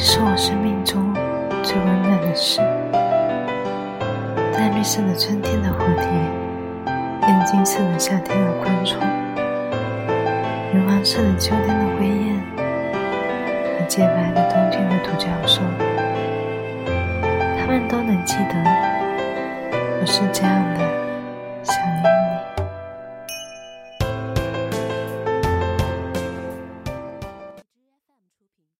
是我生命中最温暖的事。淡绿色的春天的蝴蝶，变金色的夏天的昆虫，银黄色的秋天的灰雁，和洁白的冬天的独角兽，他们都能记得我是这样的想念你。